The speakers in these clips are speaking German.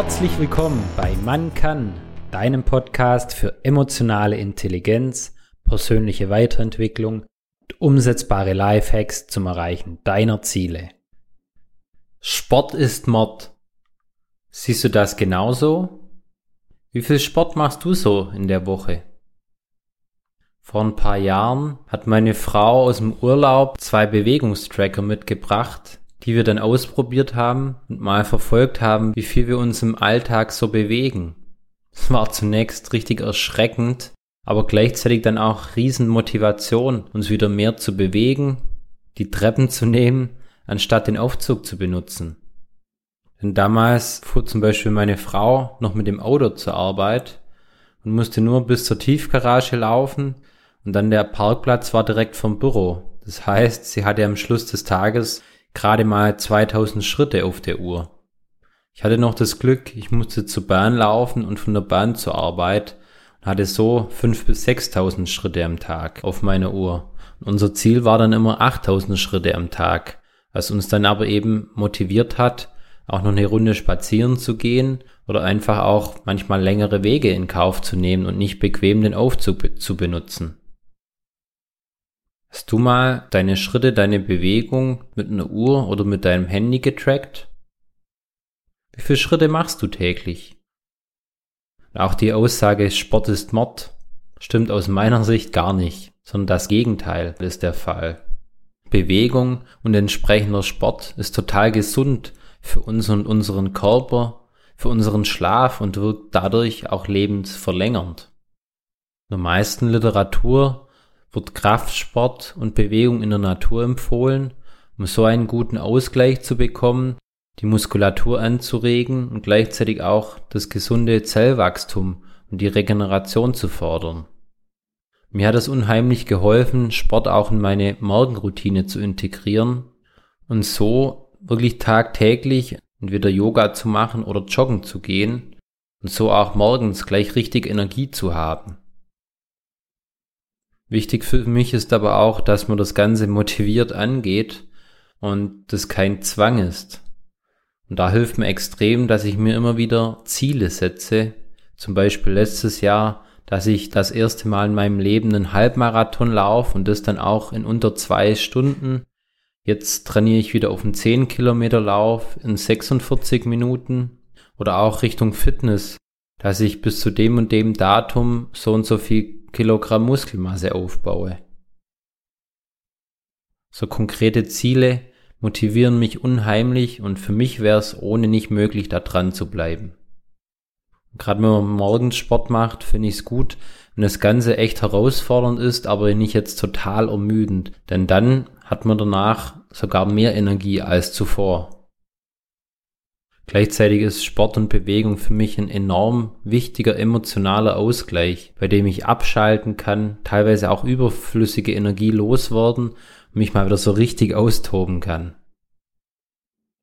Herzlich willkommen bei Man kann, deinem Podcast für emotionale Intelligenz, persönliche Weiterentwicklung und umsetzbare Lifehacks zum Erreichen deiner Ziele. Sport ist Mord. Siehst du das genauso? Wie viel Sport machst du so in der Woche? Vor ein paar Jahren hat meine Frau aus dem Urlaub zwei Bewegungstracker mitgebracht, die wir dann ausprobiert haben und mal verfolgt haben, wie viel wir uns im Alltag so bewegen. Es war zunächst richtig erschreckend, aber gleichzeitig dann auch Riesenmotivation, uns wieder mehr zu bewegen, die Treppen zu nehmen, anstatt den Aufzug zu benutzen. Denn damals fuhr zum Beispiel meine Frau noch mit dem Auto zur Arbeit und musste nur bis zur Tiefgarage laufen und dann der Parkplatz war direkt vom Büro. Das heißt, sie hatte am Schluss des Tages gerade mal 2000 Schritte auf der Uhr. Ich hatte noch das Glück, ich musste zur Bahn laufen und von der Bahn zur Arbeit und hatte so 5 bis 6000 Schritte am Tag auf meiner Uhr. Und unser Ziel war dann immer 8000 Schritte am Tag, was uns dann aber eben motiviert hat, auch noch eine Runde spazieren zu gehen oder einfach auch manchmal längere Wege in Kauf zu nehmen und nicht bequem den Aufzug zu benutzen. Hast du mal deine Schritte, deine Bewegung mit einer Uhr oder mit deinem Handy getrackt? Wie viele Schritte machst du täglich? Auch die Aussage Sport ist Mord stimmt aus meiner Sicht gar nicht, sondern das Gegenteil ist der Fall. Bewegung und entsprechender Sport ist total gesund für uns und unseren Körper, für unseren Schlaf und wirkt dadurch auch lebensverlängernd. In der meisten Literatur wird Kraftsport und Bewegung in der Natur empfohlen, um so einen guten Ausgleich zu bekommen, die Muskulatur anzuregen und gleichzeitig auch das gesunde Zellwachstum und die Regeneration zu fördern. Mir hat es unheimlich geholfen, Sport auch in meine Morgenroutine zu integrieren und so wirklich tagtäglich entweder Yoga zu machen oder joggen zu gehen und so auch morgens gleich richtig Energie zu haben. Wichtig für mich ist aber auch, dass man das Ganze motiviert angeht und das kein Zwang ist. Und da hilft mir extrem, dass ich mir immer wieder Ziele setze. Zum Beispiel letztes Jahr, dass ich das erste Mal in meinem Leben einen Halbmarathon laufe und das dann auch in unter zwei Stunden. Jetzt trainiere ich wieder auf einen 10 Kilometer Lauf in 46 Minuten oder auch Richtung Fitness, dass ich bis zu dem und dem Datum so und so viel Kilogramm Muskelmasse aufbaue. So konkrete Ziele motivieren mich unheimlich und für mich wäre es ohne nicht möglich, da dran zu bleiben. Gerade wenn man morgens Sport macht, finde ich es gut, wenn das Ganze echt herausfordernd ist, aber nicht jetzt total ermüdend, denn dann hat man danach sogar mehr Energie als zuvor. Gleichzeitig ist Sport und Bewegung für mich ein enorm wichtiger emotionaler Ausgleich, bei dem ich abschalten kann, teilweise auch überflüssige Energie loswerden und mich mal wieder so richtig austoben kann.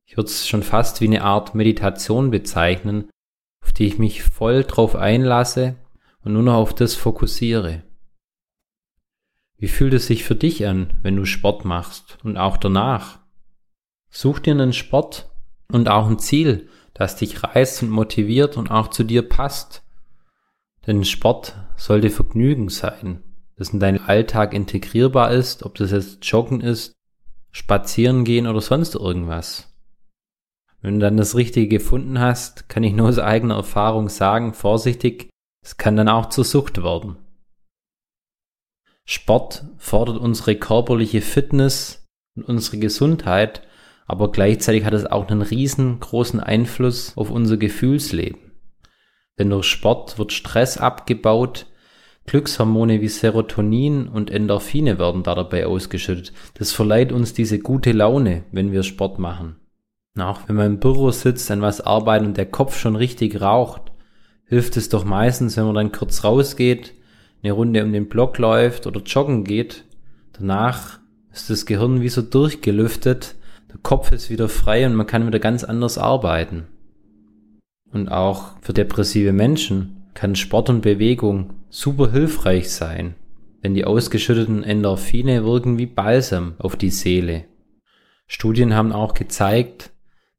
Ich würde es schon fast wie eine Art Meditation bezeichnen, auf die ich mich voll drauf einlasse und nur noch auf das fokussiere. Wie fühlt es sich für dich an, wenn du Sport machst und auch danach? Such dir einen Sport, und auch ein Ziel, das dich reizt und motiviert und auch zu dir passt. Denn Sport sollte Vergnügen sein, das in deinen Alltag integrierbar ist, ob das jetzt Joggen ist, Spazieren gehen oder sonst irgendwas. Wenn du dann das Richtige gefunden hast, kann ich nur aus eigener Erfahrung sagen, vorsichtig, es kann dann auch zur Sucht werden. Sport fordert unsere körperliche Fitness und unsere Gesundheit aber gleichzeitig hat es auch einen riesengroßen Einfluss auf unser Gefühlsleben. Denn durch Sport wird Stress abgebaut, Glückshormone wie Serotonin und Endorphine werden da dabei ausgeschüttet. Das verleiht uns diese gute Laune, wenn wir Sport machen. auch wenn man im Büro sitzt, an was arbeitet und der Kopf schon richtig raucht, hilft es doch meistens, wenn man dann kurz rausgeht, eine Runde um den Block läuft oder joggen geht. Danach ist das Gehirn wie so durchgelüftet Kopf ist wieder frei und man kann wieder ganz anders arbeiten. Und auch für depressive Menschen kann Sport und Bewegung super hilfreich sein, denn die ausgeschütteten Endorphine wirken wie Balsam auf die Seele. Studien haben auch gezeigt,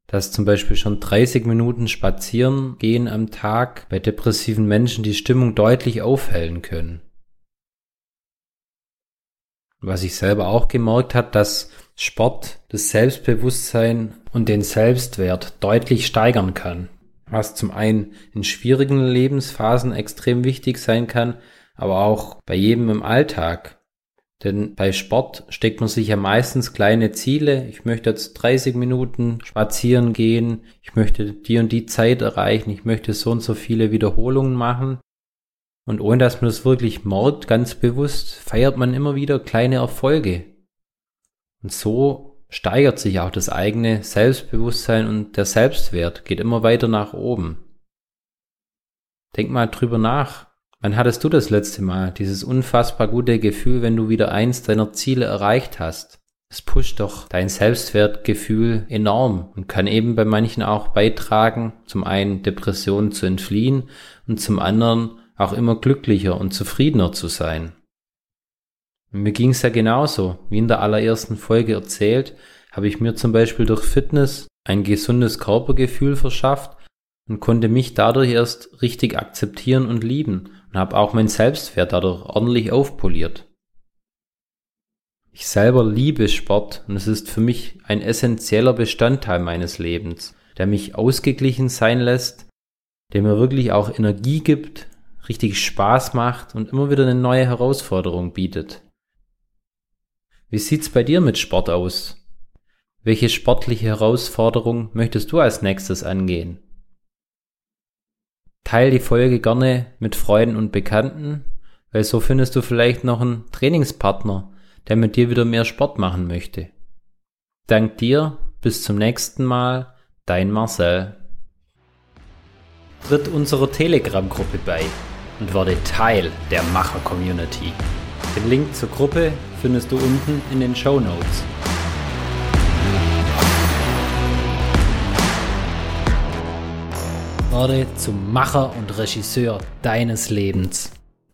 dass zum Beispiel schon 30 Minuten spazieren gehen am Tag bei depressiven Menschen die Stimmung deutlich aufhellen können. Was ich selber auch gemerkt hat, dass Sport das Selbstbewusstsein und den Selbstwert deutlich steigern kann. Was zum einen in schwierigen Lebensphasen extrem wichtig sein kann, aber auch bei jedem im Alltag. Denn bei Sport steckt man sich ja meistens kleine Ziele. Ich möchte jetzt 30 Minuten spazieren gehen. Ich möchte die und die Zeit erreichen. Ich möchte so und so viele Wiederholungen machen. Und ohne dass man das wirklich merkt, ganz bewusst, feiert man immer wieder kleine Erfolge. Und so steigert sich auch das eigene Selbstbewusstsein und der Selbstwert geht immer weiter nach oben. Denk mal drüber nach. Wann hattest du das letzte Mal dieses unfassbar gute Gefühl, wenn du wieder eins deiner Ziele erreicht hast? Es pusht doch dein Selbstwertgefühl enorm und kann eben bei manchen auch beitragen, zum einen Depressionen zu entfliehen und zum anderen auch immer glücklicher und zufriedener zu sein. Mir ging es ja genauso. Wie in der allerersten Folge erzählt, habe ich mir zum Beispiel durch Fitness ein gesundes Körpergefühl verschafft und konnte mich dadurch erst richtig akzeptieren und lieben und habe auch mein Selbstwert dadurch ordentlich aufpoliert. Ich selber liebe Sport und es ist für mich ein essentieller Bestandteil meines Lebens, der mich ausgeglichen sein lässt, der mir wirklich auch Energie gibt, richtig Spaß macht und immer wieder eine neue Herausforderung bietet. Wie sieht's bei dir mit Sport aus? Welche sportliche Herausforderung möchtest du als nächstes angehen? Teil die Folge gerne mit Freunden und Bekannten, weil so findest du vielleicht noch einen Trainingspartner, der mit dir wieder mehr Sport machen möchte. Dank dir, bis zum nächsten Mal, dein Marcel. Tritt unserer Telegram-Gruppe bei und werde Teil der Macher-Community. Den Link zur Gruppe findest du unten in den Show Notes. Werde zum Macher und Regisseur deines Lebens.